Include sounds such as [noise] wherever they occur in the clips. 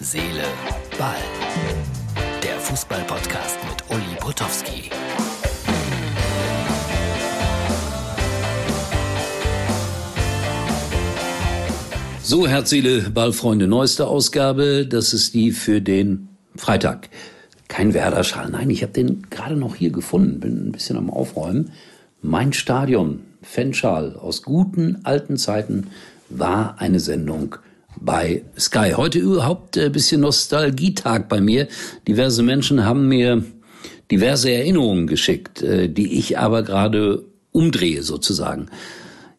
Seele, Ball. Der Fußball-Podcast mit Uli Potowski. So, Herz, Seele, Ballfreunde, neueste Ausgabe. Das ist die für den Freitag. Kein Werder-Schal. Nein, ich habe den gerade noch hier gefunden. Bin ein bisschen am Aufräumen. Mein Stadion, Fanschal aus guten alten Zeiten, war eine Sendung bei Sky. Heute überhaupt ein bisschen Nostalgietag bei mir. Diverse Menschen haben mir diverse Erinnerungen geschickt, äh, die ich aber gerade umdrehe sozusagen.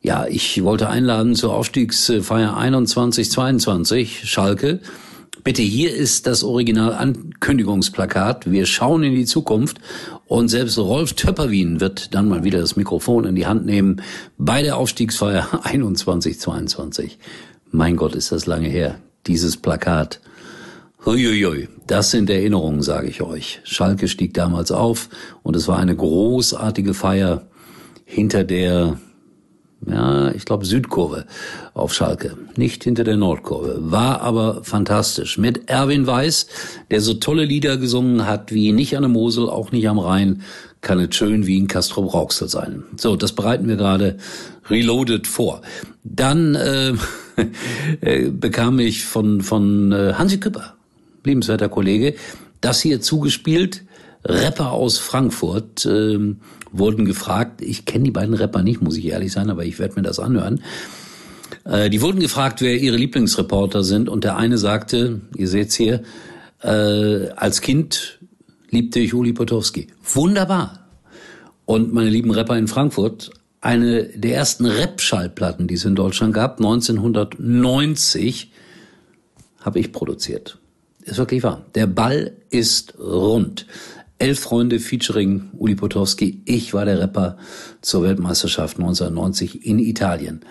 Ja, ich wollte einladen zur Aufstiegsfeier 21-22 Schalke. Bitte, hier ist das Original-Ankündigungsplakat. Wir schauen in die Zukunft und selbst Rolf Töpperwien wird dann mal wieder das Mikrofon in die Hand nehmen bei der Aufstiegsfeier [laughs] 21-22. Mein Gott, ist das lange her. Dieses Plakat. Huiuiui, das sind Erinnerungen, sage ich euch. Schalke stieg damals auf und es war eine großartige Feier hinter der, ja, ich glaube Südkurve auf Schalke, nicht hinter der Nordkurve. War aber fantastisch. Mit Erwin Weiß, der so tolle Lieder gesungen hat wie nicht an der Mosel, auch nicht am Rhein, kann es schön wie in Castro Brauxel sein. So, das bereiten wir gerade reloaded vor. Dann äh, [laughs] äh, bekam ich von, von äh, Hansi Küpper, liebenswerter Kollege, das hier zugespielt. Rapper aus Frankfurt äh, wurden gefragt, ich kenne die beiden Rapper nicht, muss ich ehrlich sein, aber ich werde mir das anhören. Äh, die wurden gefragt, wer ihre Lieblingsreporter sind und der eine sagte, ihr seht's hier, äh, als Kind liebte ich Uli Potowski. Wunderbar. Und meine lieben Rapper in Frankfurt, eine der ersten Rap-Schallplatten, die es in Deutschland gab, 1990, habe ich produziert. Ist wirklich wahr. Der Ball ist rund. Elf Freunde featuring Uli Potowski. Ich war der Rapper zur Weltmeisterschaft 1990 in Italien.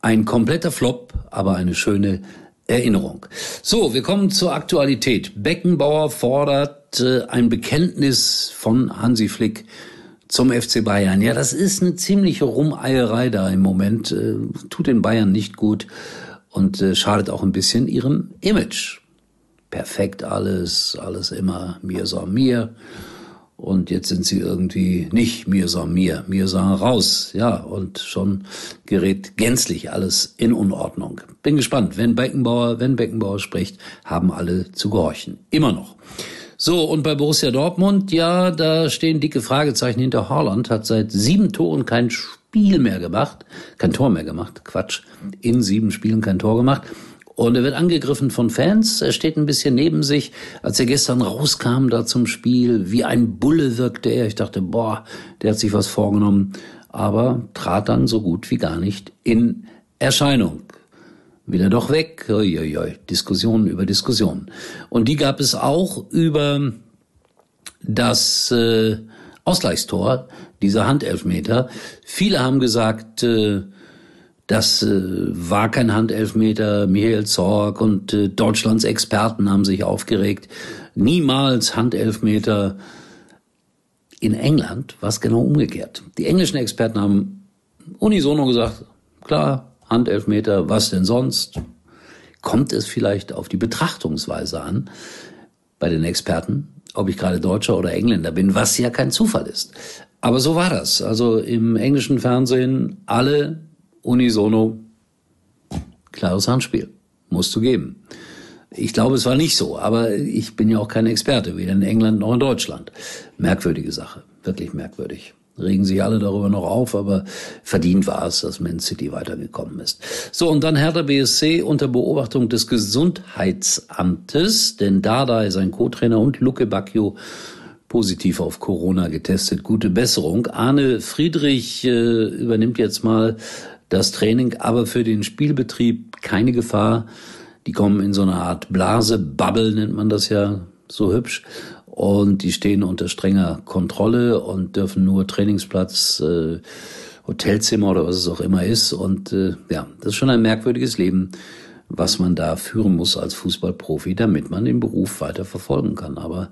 Ein kompletter Flop, aber eine schöne Erinnerung. So, wir kommen zur Aktualität. Beckenbauer fordert äh, ein Bekenntnis von Hansi Flick zum FC Bayern. Ja, das ist eine ziemliche Rumeierei da im Moment. Äh, tut den Bayern nicht gut und äh, schadet auch ein bisschen ihrem Image. Perfekt alles, alles immer mir so mir. Und jetzt sind sie irgendwie nicht mir so mir, mir so raus. Ja, und schon gerät gänzlich alles in Unordnung. Bin gespannt. Wenn Beckenbauer, wenn Beckenbauer spricht, haben alle zu gehorchen. Immer noch. So, und bei Borussia Dortmund, ja, da stehen dicke Fragezeichen hinter Haaland, hat seit sieben Toren kein Spiel mehr gemacht, kein Tor mehr gemacht, Quatsch, in sieben Spielen kein Tor gemacht. Und er wird angegriffen von Fans. Er steht ein bisschen neben sich. Als er gestern rauskam da zum Spiel, wie ein Bulle wirkte er. Ich dachte, boah, der hat sich was vorgenommen. Aber trat dann so gut wie gar nicht in Erscheinung wieder doch weg. Uiuiui. Diskussionen über Diskussionen. Und die gab es auch über das äh, Ausgleichstor, dieser Handelfmeter. Viele haben gesagt, äh, das äh, war kein Handelfmeter. Michael Zorg und äh, Deutschlands Experten haben sich aufgeregt. Niemals Handelfmeter. In England war es genau umgekehrt. Die englischen Experten haben unisono gesagt, klar, Handelfmeter, was denn sonst? Kommt es vielleicht auf die Betrachtungsweise an bei den Experten, ob ich gerade Deutscher oder Engländer bin, was ja kein Zufall ist. Aber so war das. Also im englischen Fernsehen alle unisono klares Handspiel. Musst du geben. Ich glaube, es war nicht so, aber ich bin ja auch kein Experte, weder in England noch in Deutschland. Merkwürdige Sache, wirklich merkwürdig regen sich alle darüber noch auf, aber verdient war es, dass Man City weitergekommen ist. So, und dann Hertha BSC unter Beobachtung des Gesundheitsamtes, denn Dada ist ein Co-Trainer und Luke Bacchio positiv auf Corona getestet. Gute Besserung. Arne Friedrich äh, übernimmt jetzt mal das Training, aber für den Spielbetrieb keine Gefahr. Die kommen in so eine Art Blase, Bubble nennt man das ja so hübsch und die stehen unter strenger Kontrolle und dürfen nur Trainingsplatz, äh, Hotelzimmer oder was es auch immer ist. Und äh, ja, das ist schon ein merkwürdiges Leben, was man da führen muss als Fußballprofi, damit man den Beruf weiter verfolgen kann. Aber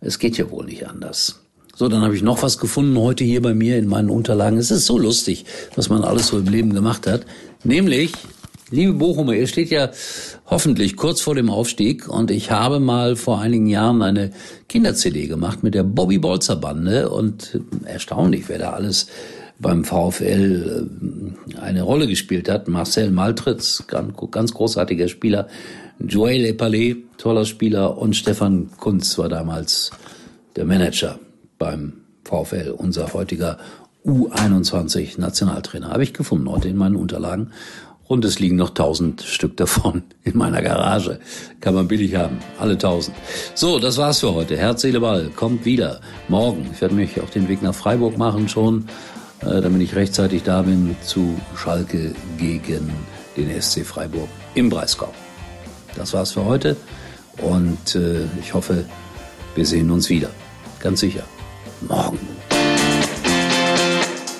es geht ja wohl nicht anders. So, dann habe ich noch was gefunden heute hier bei mir in meinen Unterlagen. Es ist so lustig, was man alles so im Leben gemacht hat. Nämlich Liebe Bochumer, ihr steht ja hoffentlich kurz vor dem Aufstieg und ich habe mal vor einigen Jahren eine Kinder-CD gemacht mit der Bobby Bolzer Bande und erstaunlich, wer da alles beim VfL äh, eine Rolle gespielt hat. Marcel Maltritz, ganz großartiger Spieler. Joël Epalé, toller Spieler. Und Stefan Kunz war damals der Manager beim VfL, unser heutiger U21 Nationaltrainer. Habe ich gefunden heute in meinen Unterlagen. Und es liegen noch tausend Stück davon [laughs] in meiner Garage. Kann man billig haben. Alle tausend. So, das war's für heute. Herz, Seele, Ball. Kommt wieder. Morgen. Ich werde mich auf den Weg nach Freiburg machen schon, äh, damit ich rechtzeitig da bin zu Schalke gegen den SC Freiburg im Breisgau. Das war's für heute. Und äh, ich hoffe, wir sehen uns wieder. Ganz sicher. Morgen.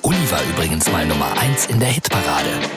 Uli war übrigens mal Nummer eins in der Hitparade.